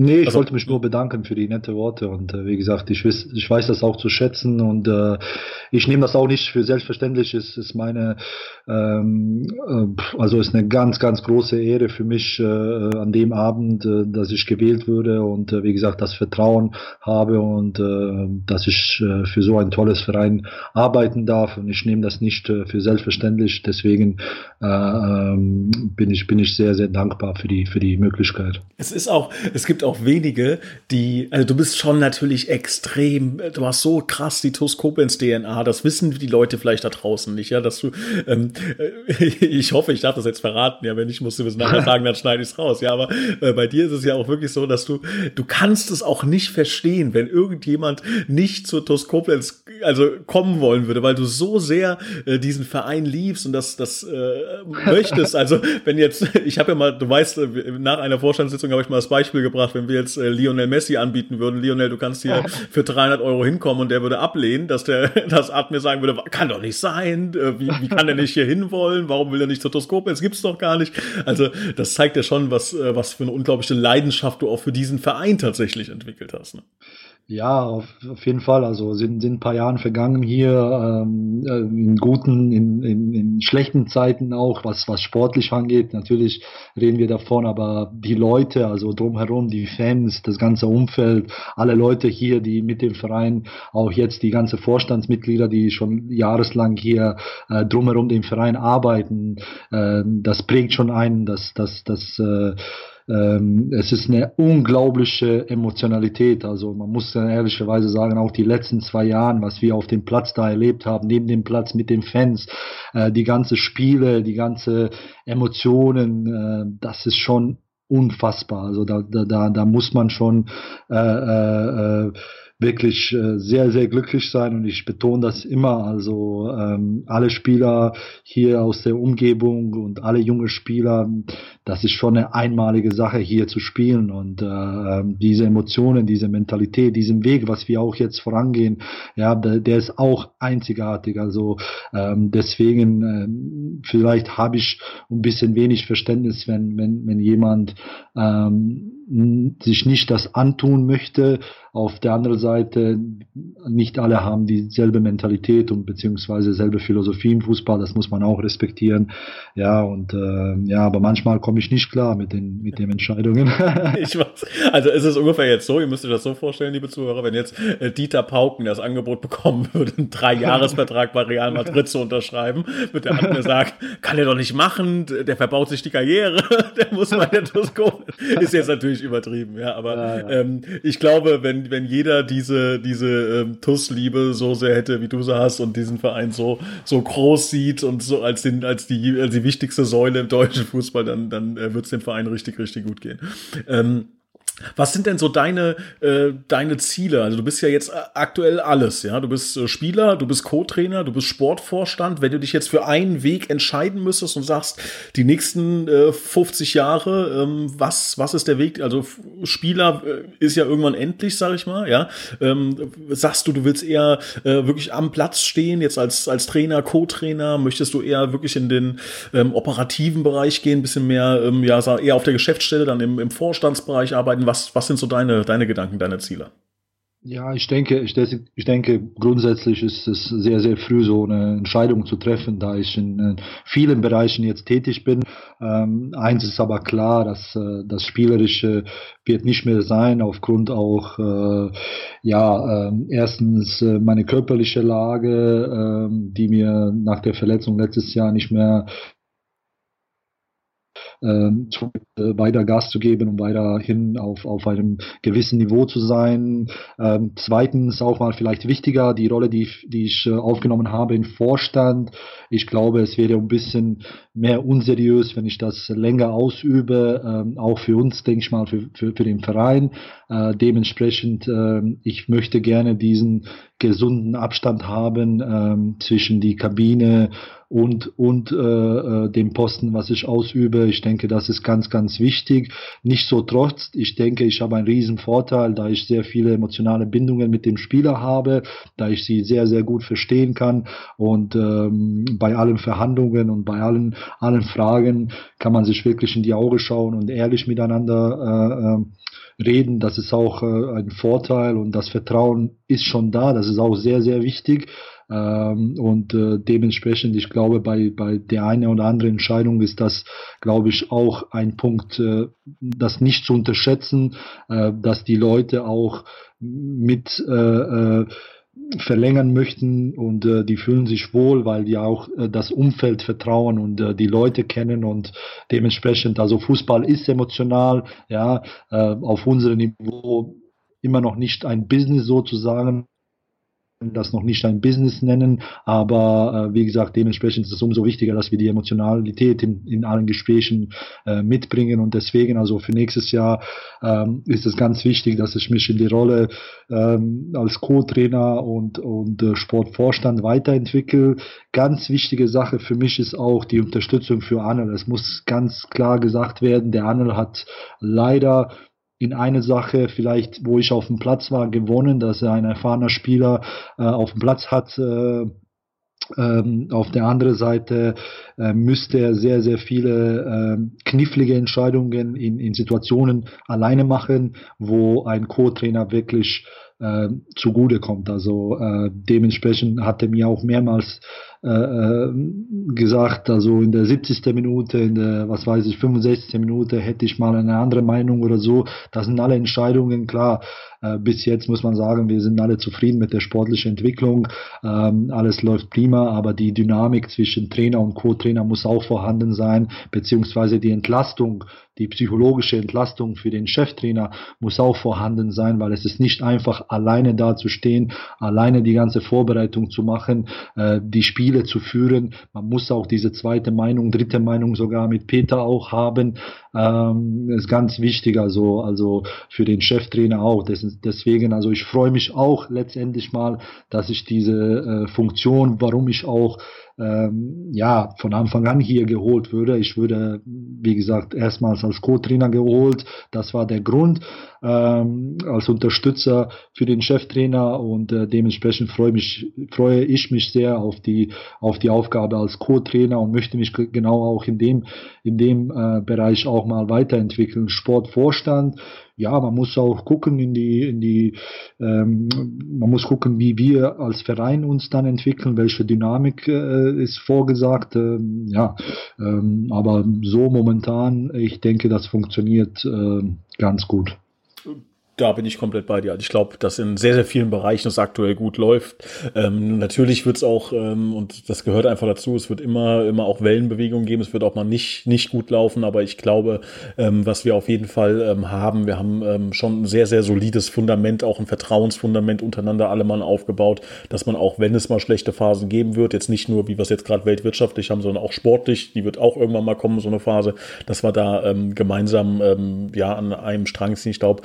Nee, ich also, wollte mich nur bedanken für die nette Worte und äh, wie gesagt, ich weiß, ich weiß das auch zu schätzen und äh, ich nehme das auch nicht für selbstverständlich. Es ist meine, ähm, äh, also ist eine ganz, ganz große Ehre für mich äh, an dem Abend, äh, dass ich gewählt würde und äh, wie gesagt, das Vertrauen habe und äh, dass ich äh, für so ein tolles Verein arbeiten darf und ich nehme das nicht äh, für selbstverständlich. Deswegen äh, ähm, bin ich bin ich sehr, sehr dankbar für die für die Möglichkeit. Es ist auch, es gibt auch wenige, die, also du bist schon natürlich extrem, du hast so krass die TUS Koblenz DNA, das wissen die Leute vielleicht da draußen nicht, ja, dass du, ähm, <laughs> ich hoffe, ich darf das jetzt verraten, ja, wenn ich musste bis nachher sagen, dann schneide ich es raus, ja, aber äh, bei dir ist es ja auch wirklich so, dass du, du kannst es auch nicht verstehen, wenn irgendjemand nicht zur TUS Koblenz, also kommen wollen würde, weil du so sehr äh, diesen Verein liebst und das, das äh, möchtest, also wenn jetzt, <laughs> ich habe ja mal, du weißt, äh, nach einer Vorstandssitzung habe ich mal das Beispiel gebracht, wenn wir jetzt äh, Lionel Messi anbieten würden, Lionel, du kannst hier für 300 Euro hinkommen und der würde ablehnen, dass der <laughs> das Art mir sagen würde, kann doch nicht sein, äh, wie, wie kann der nicht hier hinwollen, warum will er nicht zur Toskop, es gibt's doch gar nicht. Also das zeigt ja schon, was, äh, was für eine unglaubliche Leidenschaft du auch für diesen Verein tatsächlich entwickelt hast. Ne? Ja, auf, auf jeden Fall. Also sind, sind ein paar Jahre vergangen hier, ähm, äh, in guten, in, in, in schlechten Zeiten auch, was, was sportlich angeht. Natürlich reden wir davon, aber die Leute, also drumherum, die Fans, das ganze Umfeld, alle Leute hier, die mit dem Verein, auch jetzt die ganze Vorstandsmitglieder, die schon jahreslang hier äh, drumherum dem Verein arbeiten, äh, das prägt schon einen, dass, dass, dass äh, ähm, es ist eine unglaubliche Emotionalität. Also man muss ehrlicherweise sagen, auch die letzten zwei Jahre, was wir auf dem Platz da erlebt haben, neben dem Platz mit den Fans, äh, die ganze Spiele, die ganze Emotionen, äh, das ist schon unfassbar. Also da, da, da, da muss man schon äh, äh, äh wirklich äh, sehr, sehr glücklich sein und ich betone das immer. Also ähm, alle Spieler hier aus der Umgebung und alle junge Spieler, das ist schon eine einmalige Sache hier zu spielen und äh, ähm, diese Emotionen, diese Mentalität, diesen Weg, was wir auch jetzt vorangehen, ja, der, der ist auch einzigartig. Also ähm, deswegen äh, vielleicht habe ich ein bisschen wenig Verständnis, wenn wenn wenn jemand ähm, sich nicht das antun möchte. Auf der anderen Seite, nicht alle haben dieselbe Mentalität und beziehungsweise selbe Philosophie im Fußball. Das muss man auch respektieren. Ja, und äh, ja, aber manchmal komme ich nicht klar mit den, mit den Entscheidungen. <laughs> ich weiß. Also ist es ungefähr jetzt so, ihr müsst euch das so vorstellen, liebe Zuhörer, wenn jetzt äh, Dieter Pauken das Angebot bekommen würde, einen Drei-Jahres-Vertrag bei Real Madrid zu unterschreiben, wird der andere sagen, kann er doch nicht machen, der verbaut sich die Karriere, <laughs> der muss mal der Tusko. Ist jetzt natürlich übertrieben, ja, aber ja, ja. Ähm, ich glaube, wenn, wenn jeder diese, diese ähm, TUS-Liebe so sehr hätte, wie du sie hast und diesen Verein so, so groß sieht und so als, den, als, die, als die wichtigste Säule im deutschen Fußball, dann, dann äh, wird es dem Verein richtig, richtig gut gehen. Ähm, was sind denn so deine, äh, deine Ziele? Also du bist ja jetzt aktuell alles, ja. Du bist äh, Spieler, du bist Co-Trainer, du bist Sportvorstand. Wenn du dich jetzt für einen Weg entscheiden müsstest und sagst, die nächsten äh, 50 Jahre, ähm, was, was ist der Weg? Also Spieler äh, ist ja irgendwann endlich, sag ich mal, ja. Ähm, sagst du, du willst eher äh, wirklich am Platz stehen, jetzt als, als Trainer, Co-Trainer? Möchtest du eher wirklich in den ähm, operativen Bereich gehen, bisschen mehr, ähm, ja, eher auf der Geschäftsstelle, dann im, im Vorstandsbereich arbeiten? Was, was sind so deine, deine Gedanken, deine Ziele? Ja, ich denke, ich, ich denke, grundsätzlich ist es sehr, sehr früh so eine Entscheidung zu treffen, da ich in vielen Bereichen jetzt tätig bin. Ähm, eins ist aber klar, dass äh, das Spielerische wird nicht mehr sein, aufgrund auch, äh, ja, äh, erstens meine körperliche Lage, äh, die mir nach der Verletzung letztes Jahr nicht mehr ähm, äh, weiter Gas zu geben, um weiterhin auf, auf einem gewissen Niveau zu sein. Ähm, zweitens auch mal vielleicht wichtiger, die Rolle, die, die ich äh, aufgenommen habe im Vorstand. Ich glaube, es wäre ein bisschen mehr unseriös, wenn ich das länger ausübe, ähm, auch für uns, denke ich mal, für, für, für den Verein. Äh, dementsprechend, äh, ich möchte gerne diesen gesunden Abstand haben ähm, zwischen die Kabine und, und äh, äh, dem Posten, was ich ausübe. Ich denke, das ist ganz, ganz wichtig. Nicht so trotz, ich denke, ich habe einen riesen Vorteil, da ich sehr viele emotionale Bindungen mit dem Spieler habe, da ich sie sehr, sehr gut verstehen kann und ähm, bei allen Verhandlungen und bei allen, allen Fragen kann man sich wirklich in die Augen schauen und ehrlich miteinander äh, äh reden, das ist auch äh, ein Vorteil und das Vertrauen ist schon da, das ist auch sehr, sehr wichtig. Ähm, und äh, dementsprechend, ich glaube, bei, bei der einen oder anderen Entscheidung ist das, glaube ich, auch ein Punkt, äh, das nicht zu unterschätzen, äh, dass die Leute auch mit verlängern möchten und äh, die fühlen sich wohl, weil die auch äh, das Umfeld vertrauen und äh, die Leute kennen und dementsprechend, also Fußball ist emotional, ja, auf unserem Niveau immer noch nicht ein Business sozusagen, das noch nicht ein Business nennen, aber äh, wie gesagt, dementsprechend ist es umso wichtiger, dass wir die Emotionalität in, in allen Gesprächen äh, mitbringen und deswegen, also für nächstes Jahr ähm, ist es ganz wichtig, dass ich mich in die Rolle ähm, als Co-Trainer und, und äh, Sportvorstand weiterentwickle. Ganz wichtige Sache für mich ist auch die Unterstützung für Anel. Es muss ganz klar gesagt werden, der Anel hat leider in eine Sache vielleicht, wo ich auf dem Platz war, gewonnen, dass er ein erfahrener Spieler äh, auf dem Platz hat. Äh, ähm, auf der anderen Seite äh, müsste er sehr, sehr viele äh, knifflige Entscheidungen in, in Situationen alleine machen, wo ein Co-Trainer wirklich äh, zugute kommt. Also äh, dementsprechend hat er mir auch mehrmals äh, äh gesagt, also in der 70. Minute, in der, was weiß ich, 65. Minute hätte ich mal eine andere Meinung oder so. Das sind alle Entscheidungen, klar. Äh, bis jetzt muss man sagen, wir sind alle zufrieden mit der sportlichen Entwicklung. Ähm, alles läuft prima, aber die Dynamik zwischen Trainer und Co-Trainer muss auch vorhanden sein, beziehungsweise die Entlastung die psychologische Entlastung für den Cheftrainer muss auch vorhanden sein, weil es ist nicht einfach, alleine da zu stehen, alleine die ganze Vorbereitung zu machen, äh, die Spiele zu führen. Man muss auch diese zweite Meinung, dritte Meinung sogar mit Peter auch haben. Ähm, ist ganz wichtig, also, also für den Cheftrainer auch. Deswegen, also ich freue mich auch letztendlich mal, dass ich diese äh, Funktion, warum ich auch ähm, ja, von Anfang an hier geholt würde. Ich würde, wie gesagt, erstmals als Co-Trainer geholt. Das war der Grund, ähm, als Unterstützer für den Cheftrainer und äh, dementsprechend freue, mich, freue ich mich sehr auf die, auf die Aufgabe als Co-Trainer und möchte mich genau auch in dem, in dem äh, Bereich auch mal weiterentwickeln. Sportvorstand, ja, man muss auch gucken in die, in die, ähm, man muss gucken, wie wir als Verein uns dann entwickeln, welche Dynamik äh, ist vorgesagt. Ähm, ja, ähm, aber so momentan, ich denke, das funktioniert äh, ganz gut da bin ich komplett bei dir. Also ich glaube, dass in sehr, sehr vielen Bereichen es aktuell gut läuft. Ähm, natürlich wird es auch, ähm, und das gehört einfach dazu, es wird immer, immer auch Wellenbewegungen geben, es wird auch mal nicht, nicht gut laufen, aber ich glaube, ähm, was wir auf jeden Fall ähm, haben, wir haben ähm, schon ein sehr, sehr solides Fundament, auch ein Vertrauensfundament untereinander alle Mann aufgebaut, dass man auch, wenn es mal schlechte Phasen geben wird, jetzt nicht nur, wie wir es jetzt gerade weltwirtschaftlich haben, sondern auch sportlich, die wird auch irgendwann mal kommen, so eine Phase, dass wir da ähm, gemeinsam ja an einem Strang ziehen. Ich glaube,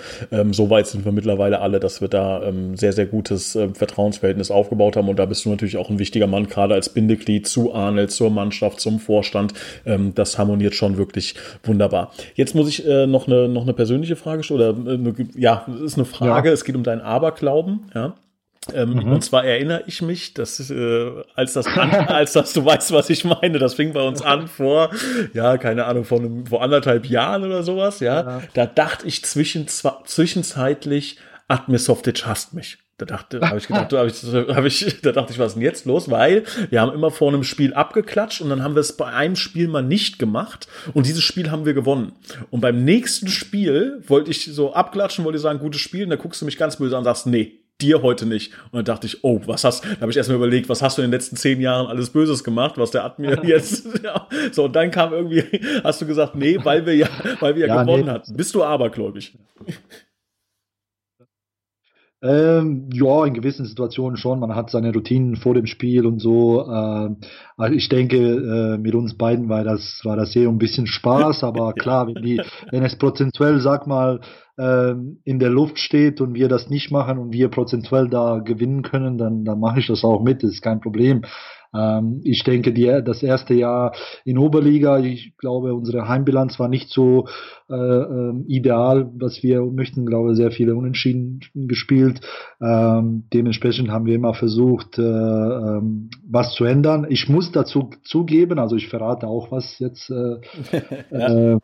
so so weit sind wir mittlerweile alle, dass wir da ähm, sehr, sehr gutes äh, Vertrauensverhältnis aufgebaut haben. Und da bist du natürlich auch ein wichtiger Mann, gerade als Bindeglied zu Arnel, zur Mannschaft, zum Vorstand. Ähm, das harmoniert schon wirklich wunderbar. Jetzt muss ich äh, noch, eine, noch eine persönliche Frage stellen. Oder äh, eine, ja, es ist eine Frage. Ja. Es geht um deinen Aberglauben. Ja. Ähm, mhm. Und zwar erinnere ich mich, dass äh, als das an, <laughs> als das du weißt, was ich meine, das fing bei uns an vor, ja, keine Ahnung, vor, einem, vor anderthalb Jahren oder sowas, ja. ja. Da dachte ich zwischen, zwischenzeitlich, Admirsoftic hasst mich. Da dachte, habe ich gedacht, da, hab ich, hab ich, da dachte ich, was ist denn jetzt los? Weil wir haben immer vor einem Spiel abgeklatscht und dann haben wir es bei einem Spiel mal nicht gemacht und dieses Spiel haben wir gewonnen. Und beim nächsten Spiel wollte ich so abklatschen, wollte ich sagen, gutes Spiel, und dann guckst du mich ganz böse an und sagst, nee, dir heute nicht. Und dann dachte ich, oh, was hast, da habe ich erstmal überlegt, was hast du in den letzten zehn Jahren alles Böses gemacht, was der Admir <laughs> jetzt, ja. So, und dann kam irgendwie, hast du gesagt, nee, weil wir ja, weil wir ja, ja gewonnen nee. hatten. Bist du abergläubig? Ähm, ja, in gewissen Situationen schon. Man hat seine Routinen vor dem Spiel und so. Äh, also ich denke, äh, mit uns beiden war das, war das eher ein bisschen Spaß, <laughs> aber klar, wenn, die, wenn es prozentuell, sag mal, äh, in der Luft steht und wir das nicht machen und wir prozentuell da gewinnen können, dann, dann mache ich das auch mit, das ist kein Problem. Ähm, ich denke, die, das erste Jahr in Oberliga, ich glaube, unsere Heimbilanz war nicht so äh, äh, ideal, was wir möchten, glaube sehr viele Unentschieden gespielt. Ähm, dementsprechend haben wir immer versucht, äh, ähm, was zu ändern. Ich muss dazu zugeben, also ich verrate auch was jetzt. Äh, <laughs> ja.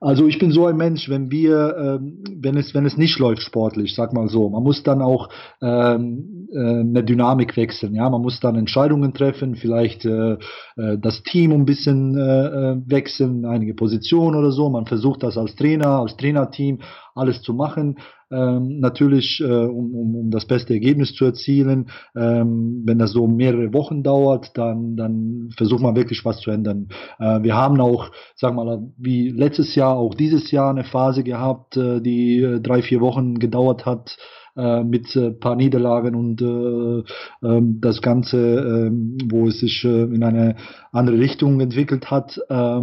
Also ich bin so ein Mensch, wenn wir, ähm, wenn es, wenn es nicht läuft sportlich, sag mal so, man muss dann auch ähm, äh, eine Dynamik wechseln. Ja, man muss dann Entscheidungen treffen, vielleicht äh, äh, das Team ein bisschen äh, äh, wechseln, einige Positionen oder so. Man versucht das als Trainer, als Trainerteam alles zu machen. Ähm, natürlich, äh, um, um, um das beste Ergebnis zu erzielen. Ähm, wenn das so mehrere Wochen dauert, dann, dann versucht man wirklich was zu ändern. Äh, wir haben auch, wir mal, wie letztes Jahr, auch dieses Jahr eine Phase gehabt, äh, die äh, drei, vier Wochen gedauert hat äh, mit äh, paar Niederlagen und äh, ähm, das Ganze, äh, wo es sich in eine andere Richtung entwickelt hat. Äh,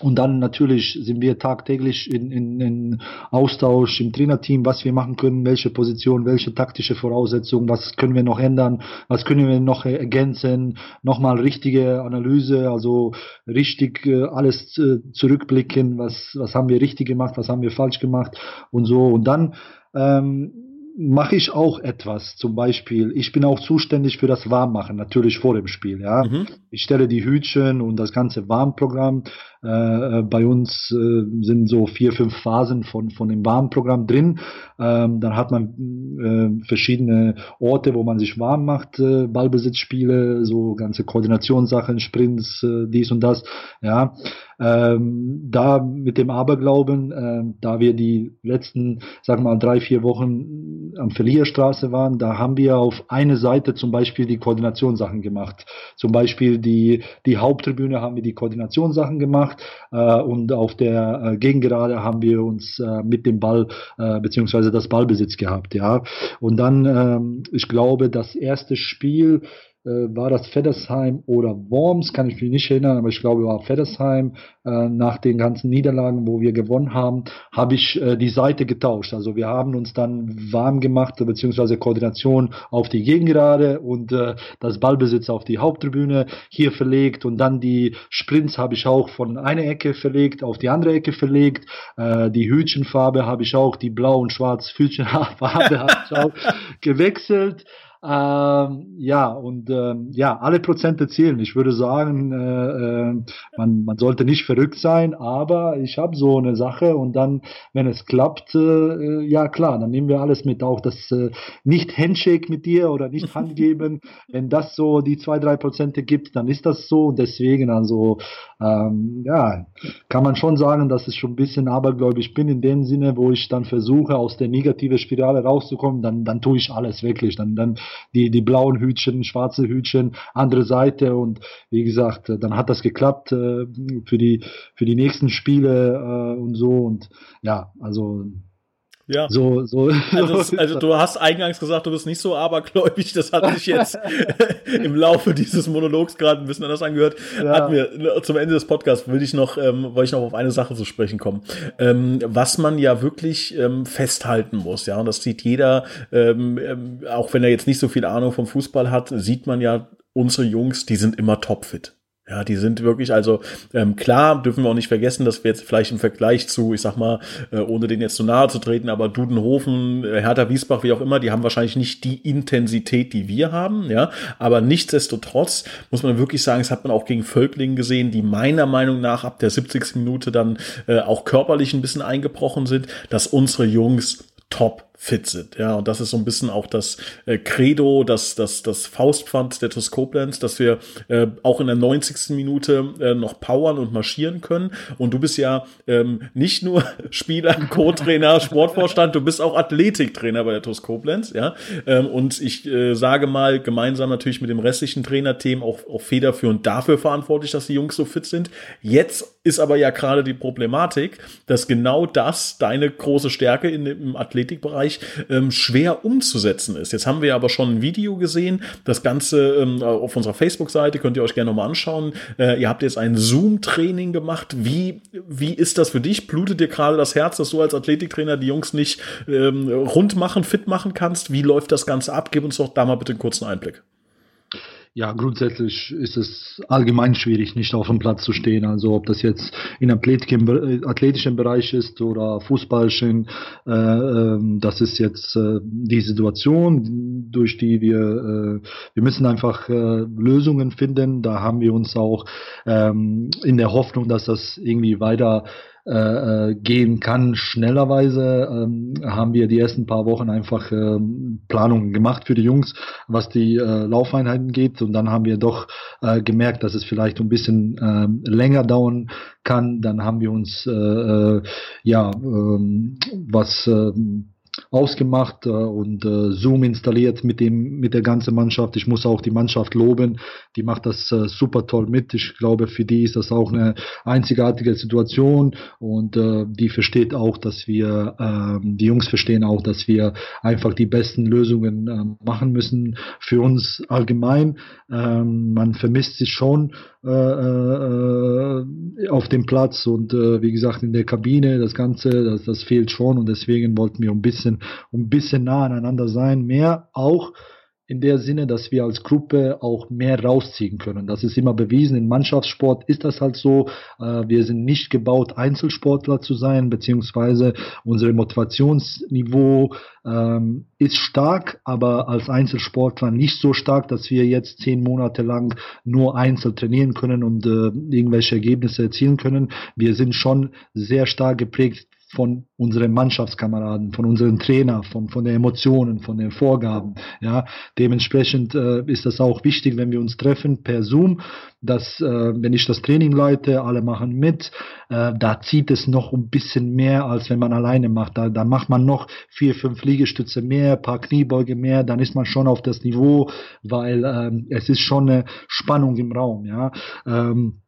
und dann natürlich sind wir tagtäglich in, in, in Austausch im Trainerteam, was wir machen können, welche Position, welche taktische Voraussetzungen, was können wir noch ändern, was können wir noch ergänzen, nochmal richtige Analyse, also richtig äh, alles äh, zurückblicken, was, was haben wir richtig gemacht, was haben wir falsch gemacht und so. Und dann ähm, mache ich auch etwas. Zum Beispiel, ich bin auch zuständig für das Warmmachen, natürlich vor dem Spiel. Ja, mhm. ich stelle die Hütchen und das ganze Warmprogramm. Äh, bei uns äh, sind so vier, fünf Phasen von von dem Warmprogramm drin. Ähm, dann hat man äh, verschiedene Orte, wo man sich warm macht, äh, Ballbesitzspiele, so ganze Koordinationssachen, Sprints, äh, dies und das. Ja, ähm, da mit dem Aberglauben, äh, da wir die letzten, sag mal, drei, vier Wochen am Verlierstraße waren, da haben wir auf eine Seite zum Beispiel die Koordinationssachen gemacht. Zum Beispiel die, die Haupttribüne haben wir die Koordinationssachen gemacht äh, und auf der äh, Gegengerade haben wir uns äh, mit dem Ball äh, beziehungsweise das Ballbesitz gehabt, ja. Und dann, ähm, ich glaube, das erste Spiel war das Feddersheim oder Worms, kann ich mich nicht erinnern, aber ich glaube, war Feddersheim. Äh, nach den ganzen Niederlagen, wo wir gewonnen haben, habe ich äh, die Seite getauscht. Also wir haben uns dann warm gemacht, beziehungsweise Koordination auf die Gegengerade und äh, das Ballbesitz auf die Haupttribüne hier verlegt und dann die Sprints habe ich auch von einer Ecke verlegt auf die andere Ecke verlegt. Äh, die Hütchenfarbe habe ich auch, die blau und schwarz Hütchenfarbe <laughs> habe ich auch gewechselt. Ähm, ja, und ähm, ja, alle Prozente zählen. Ich würde sagen, äh, äh, man, man sollte nicht verrückt sein, aber ich habe so eine Sache und dann, wenn es klappt, äh, ja klar, dann nehmen wir alles mit. Auch das äh, nicht Handshake mit dir oder nicht <laughs> Hand geben. wenn das so die zwei, drei Prozente gibt, dann ist das so. Und deswegen, also ähm, ja, kann man schon sagen, dass ich schon ein bisschen abergläubig bin in dem Sinne, wo ich dann versuche, aus der negativen Spirale rauszukommen, dann, dann tue ich alles wirklich. Dann, dann die, die blauen Hütchen, schwarze Hütchen, andere Seite. Und wie gesagt, dann hat das geklappt äh, für die für die nächsten Spiele äh, und so. Und ja, also ja. So, so. Also, <laughs> also, du hast eingangs gesagt, du bist nicht so abergläubig. Das hat sich jetzt <laughs> <laughs> im Laufe dieses Monologs gerade ein bisschen anders angehört. Ja. Hat mir ne, zum Ende des Podcasts will ich noch, ähm, wollte ich noch auf eine Sache zu sprechen kommen. Ähm, was man ja wirklich ähm, festhalten muss, ja, und das sieht jeder, ähm, ähm, auch wenn er jetzt nicht so viel Ahnung vom Fußball hat, sieht man ja unsere Jungs, die sind immer topfit. Ja, die sind wirklich, also ähm, klar, dürfen wir auch nicht vergessen, dass wir jetzt vielleicht im Vergleich zu, ich sag mal, äh, ohne den jetzt zu nahe zu treten, aber Dudenhofen, äh, Hertha Wiesbach, wie auch immer, die haben wahrscheinlich nicht die Intensität, die wir haben, ja. Aber nichtsdestotrotz muss man wirklich sagen, es hat man auch gegen Völklingen gesehen, die meiner Meinung nach ab der 70. Minute dann äh, auch körperlich ein bisschen eingebrochen sind, dass unsere Jungs top fit sind. Ja, und das ist so ein bisschen auch das äh, Credo, das, das, das Faustpfand der TuS Koblenz, dass wir äh, auch in der 90. Minute äh, noch powern und marschieren können. Und du bist ja ähm, nicht nur <laughs> Spieler, Co-Trainer, <laughs> Sportvorstand, du bist auch Athletiktrainer bei der TuS Koblenz. Ja, ähm, und ich äh, sage mal gemeinsam natürlich mit dem restlichen Trainerteam auch, auch federführend dafür verantwortlich, dass die Jungs so fit sind. Jetzt ist aber ja gerade die Problematik, dass genau das deine große Stärke in, im Athletikbereich Bereich ähm, schwer umzusetzen ist. Jetzt haben wir aber schon ein Video gesehen, das Ganze ähm, auf unserer Facebook-Seite, könnt ihr euch gerne nochmal anschauen. Äh, ihr habt jetzt ein Zoom-Training gemacht. Wie, wie ist das für dich? Blutet dir gerade das Herz, dass du als Athletiktrainer die Jungs nicht ähm, rund machen, fit machen kannst? Wie läuft das Ganze ab? Gib uns doch da mal bitte einen kurzen Einblick. Ja, grundsätzlich ist es allgemein schwierig, nicht auf dem Platz zu stehen. Also ob das jetzt in Athletik, athletischen Bereich ist oder fußballischen, äh, äh, das ist jetzt äh, die Situation, durch die wir, äh, wir müssen einfach äh, Lösungen finden. Da haben wir uns auch ähm, in der Hoffnung, dass das irgendwie weiter äh, äh, gehen kann. Schnellerweise ähm, haben wir die ersten paar Wochen einfach ähm, Planungen gemacht für die Jungs, was die äh, Laufeinheiten geht. Und dann haben wir doch äh, gemerkt, dass es vielleicht ein bisschen äh, länger dauern kann. Dann haben wir uns äh, äh ja ähm, was äh, ausgemacht äh, und äh, Zoom installiert mit dem mit der ganzen Mannschaft. Ich muss auch die Mannschaft loben, die macht das äh, super toll mit. Ich glaube, für die ist das auch eine einzigartige Situation und äh, die versteht auch, dass wir äh, die Jungs verstehen auch, dass wir einfach die besten Lösungen äh, machen müssen für uns allgemein. Ähm, man vermisst sich schon äh, äh, auf dem Platz und äh, wie gesagt in der Kabine, das Ganze, das, das fehlt schon und deswegen wollten wir ein bisschen, ein bisschen nah aneinander sein, mehr auch in der Sinne, dass wir als Gruppe auch mehr rausziehen können. Das ist immer bewiesen. In Mannschaftssport ist das halt so. Äh, wir sind nicht gebaut, Einzelsportler zu sein, beziehungsweise unser Motivationsniveau ähm, ist stark, aber als Einzelsportler nicht so stark, dass wir jetzt zehn Monate lang nur einzeln trainieren können und äh, irgendwelche Ergebnisse erzielen können. Wir sind schon sehr stark geprägt von unseren Mannschaftskameraden, von unseren Trainer, von, von den Emotionen, von den Vorgaben. Ja, dementsprechend äh, ist das auch wichtig, wenn wir uns treffen per Zoom, dass, äh, wenn ich das Training leite, alle machen mit, äh, da zieht es noch ein bisschen mehr, als wenn man alleine macht. Da, da macht man noch vier, fünf Liegestütze mehr, paar Kniebeuge mehr, dann ist man schon auf das Niveau, weil ähm, es ist schon eine Spannung im Raum. Ja. Ähm,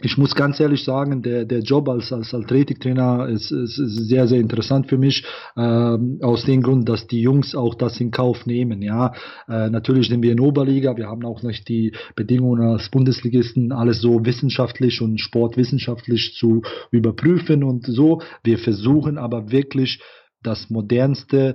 ich muss ganz ehrlich sagen, der, der Job als, als Athletiktrainer ist, ist, ist sehr, sehr interessant für mich, ähm, aus dem Grund, dass die Jungs auch das in Kauf nehmen. Ja, äh, natürlich sind wir in Oberliga, wir haben auch nicht die Bedingungen als Bundesligisten, alles so wissenschaftlich und sportwissenschaftlich zu überprüfen und so. Wir versuchen aber wirklich das modernste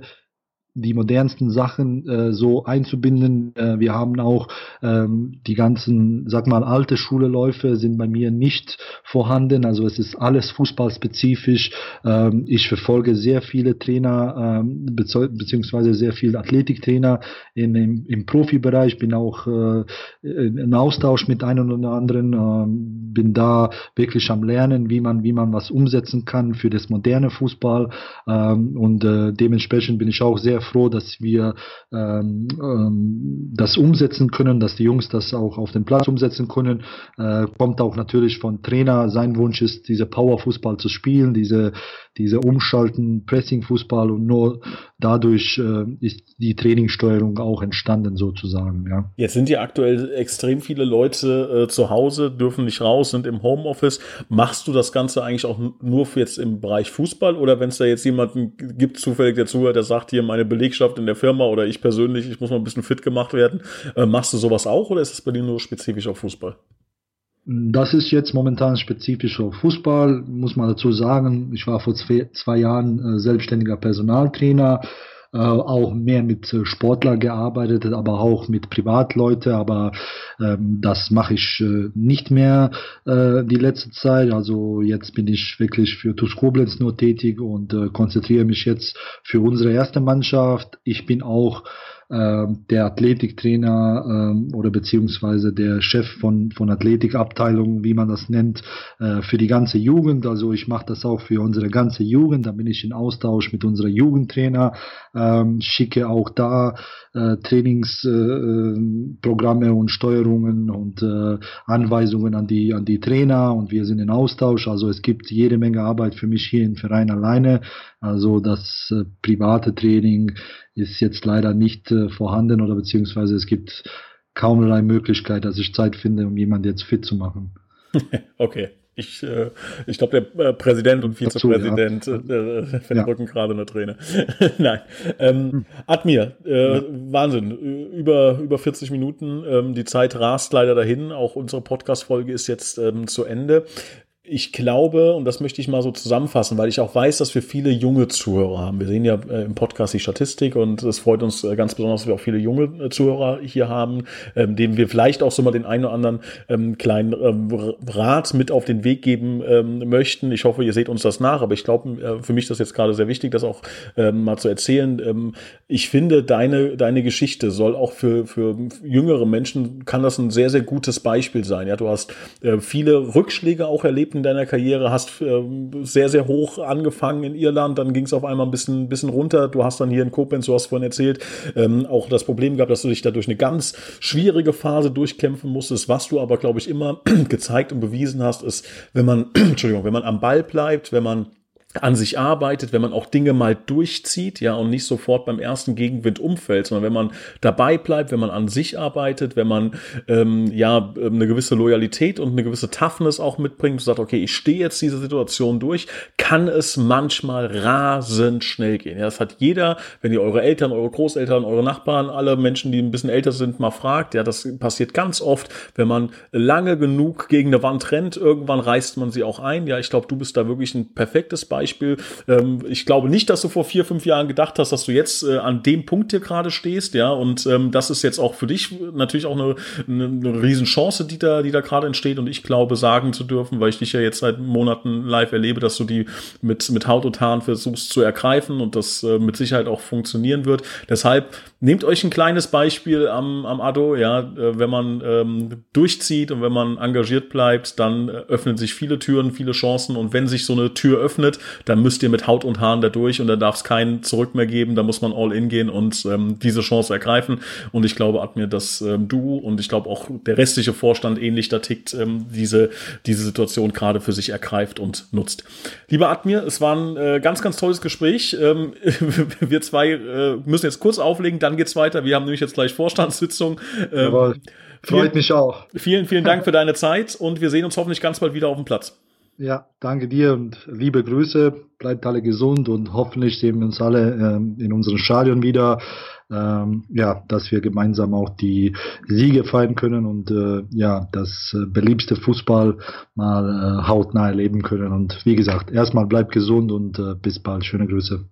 die modernsten Sachen äh, so einzubinden. Äh, wir haben auch ähm, die ganzen, sag mal, alte Schuleläufe sind bei mir nicht vorhanden. Also es ist alles fußballspezifisch. Ähm, ich verfolge sehr viele Trainer ähm, beziehungsweise sehr viele Athletiktrainer in, im, im Profibereich. Bin auch äh, in Austausch mit einem oder anderen. Ähm, bin da wirklich am Lernen, wie man wie man was umsetzen kann für das moderne Fußball. Ähm, und äh, dementsprechend bin ich auch sehr froh, dass wir ähm, ähm, das umsetzen können, dass die Jungs das auch auf dem Platz umsetzen können. Äh, kommt auch natürlich von Trainer. Sein Wunsch ist, diese Powerfußball zu spielen, diese, diese Umschalten, Pressing-Fußball und nur dadurch äh, ist die Trainingssteuerung auch entstanden sozusagen. Ja. Jetzt sind ja aktuell extrem viele Leute äh, zu Hause, dürfen nicht raus, sind im Homeoffice. Machst du das Ganze eigentlich auch nur für jetzt im Bereich Fußball oder wenn es da jetzt jemanden gibt, zufällig der zuhört, der sagt hier meine Belegschaft in der Firma oder ich persönlich, ich muss mal ein bisschen fit gemacht werden. Äh, machst du sowas auch oder ist es bei dir nur spezifisch auf Fußball? Das ist jetzt momentan spezifisch auf Fußball, muss man dazu sagen. Ich war vor zwei, zwei Jahren äh, selbstständiger Personaltrainer, äh, auch mehr mit äh, Sportler gearbeitet, aber auch mit Privatleute, aber ähm, das mache ich äh, nicht mehr äh, die letzte Zeit. Also jetzt bin ich wirklich für TuS Koblenz nur tätig und äh, konzentriere mich jetzt für unsere erste Mannschaft. Ich bin auch ähm, der Athletiktrainer ähm, oder beziehungsweise der Chef von, von Athletikabteilung, wie man das nennt, äh, für die ganze Jugend. Also ich mache das auch für unsere ganze Jugend. Da bin ich in Austausch mit unserer Jugendtrainer, ähm, schicke auch da äh, Trainingsprogramme äh, und Steuerungen und äh, Anweisungen an die, an die Trainer und wir sind in Austausch. Also es gibt jede Menge Arbeit für mich hier im Verein alleine. Also das äh, private Training ist jetzt leider nicht äh, vorhanden oder beziehungsweise es gibt kaum eine Möglichkeit, dass ich Zeit finde, um jemanden jetzt fit zu machen. <laughs> okay. Ich, äh, ich glaube, der äh, Präsident und Vizepräsident ja. äh, verdrücken ja. gerade eine Träne. <laughs> Nein. Ähm, hm. Admir, ja. Wahnsinn. Über, über 40 Minuten. Ähm, die Zeit rast leider dahin. Auch unsere Podcast-Folge ist jetzt ähm, zu Ende ich glaube, und das möchte ich mal so zusammenfassen, weil ich auch weiß, dass wir viele junge Zuhörer haben. Wir sehen ja äh, im Podcast die Statistik und es freut uns äh, ganz besonders, dass wir auch viele junge äh, Zuhörer hier haben, ähm, denen wir vielleicht auch so mal den einen oder anderen ähm, kleinen ähm, Rat mit auf den Weg geben ähm, möchten. Ich hoffe, ihr seht uns das nach, aber ich glaube, für mich ist das jetzt gerade sehr wichtig, das auch ähm, mal zu erzählen. Ähm, ich finde, deine, deine Geschichte soll auch für, für jüngere Menschen, kann das ein sehr, sehr gutes Beispiel sein. Ja, du hast äh, viele Rückschläge auch erlebt in deiner Karriere, hast äh, sehr, sehr hoch angefangen in Irland, dann ging es auf einmal ein bisschen, bisschen runter. Du hast dann hier in Koblenz, du hast vorhin erzählt, ähm, auch das Problem gehabt, dass du dich da durch eine ganz schwierige Phase durchkämpfen musstest. Was du aber, glaube ich, immer <clears throat> gezeigt und bewiesen hast, ist, wenn man, <clears throat> Entschuldigung, wenn man am Ball bleibt, wenn man an sich arbeitet, wenn man auch Dinge mal durchzieht, ja, und nicht sofort beim ersten Gegenwind umfällt, sondern wenn man dabei bleibt, wenn man an sich arbeitet, wenn man ähm, ja ähm, eine gewisse Loyalität und eine gewisse Toughness auch mitbringt und sagt, okay, ich stehe jetzt diese Situation durch, kann es manchmal rasend schnell gehen. Ja, das hat jeder, wenn ihr eure Eltern, eure Großeltern, eure Nachbarn, alle Menschen, die ein bisschen älter sind, mal fragt, ja, das passiert ganz oft, wenn man lange genug gegen eine Wand rennt, irgendwann reißt man sie auch ein. Ja, ich glaube, du bist da wirklich ein perfektes Beispiel Beispiel. Ähm, ich glaube nicht, dass du vor vier, fünf Jahren gedacht hast, dass du jetzt äh, an dem Punkt hier gerade stehst, ja. Und ähm, das ist jetzt auch für dich natürlich auch eine, eine, eine Riesenchance, die da, die da gerade entsteht. Und ich glaube, sagen zu dürfen, weil ich dich ja jetzt seit Monaten live erlebe, dass du die mit, mit Haut und Haaren versuchst zu ergreifen und das äh, mit Sicherheit auch funktionieren wird. Deshalb nehmt euch ein kleines Beispiel am, am Ado, ja, äh, wenn man ähm, durchzieht und wenn man engagiert bleibt, dann äh, öffnen sich viele Türen, viele Chancen und wenn sich so eine Tür öffnet, dann müsst ihr mit Haut und Haaren da durch und da darf es keinen Zurück mehr geben, da muss man all in gehen und ähm, diese Chance ergreifen und ich glaube, Admir, dass ähm, du und ich glaube auch der restliche Vorstand ähnlich da tickt, ähm, diese, diese Situation gerade für sich ergreift und nutzt. Lieber Admir, es war ein äh, ganz, ganz tolles Gespräch. Ähm, <laughs> wir zwei äh, müssen jetzt kurz auflegen, dann geht's weiter. Wir haben nämlich jetzt gleich Vorstandssitzung. Ähm, Freut vielen, mich auch. Vielen, vielen Dank für deine Zeit und wir sehen uns hoffentlich ganz bald wieder auf dem Platz. Ja, danke dir und liebe Grüße. Bleibt alle gesund und hoffentlich sehen wir uns alle ähm, in unserem Stadion wieder. Ähm, ja, dass wir gemeinsam auch die Siege feiern können und äh, ja, das äh, beliebste Fußball mal äh, hautnah erleben können. Und wie gesagt, erstmal bleibt gesund und äh, bis bald. Schöne Grüße.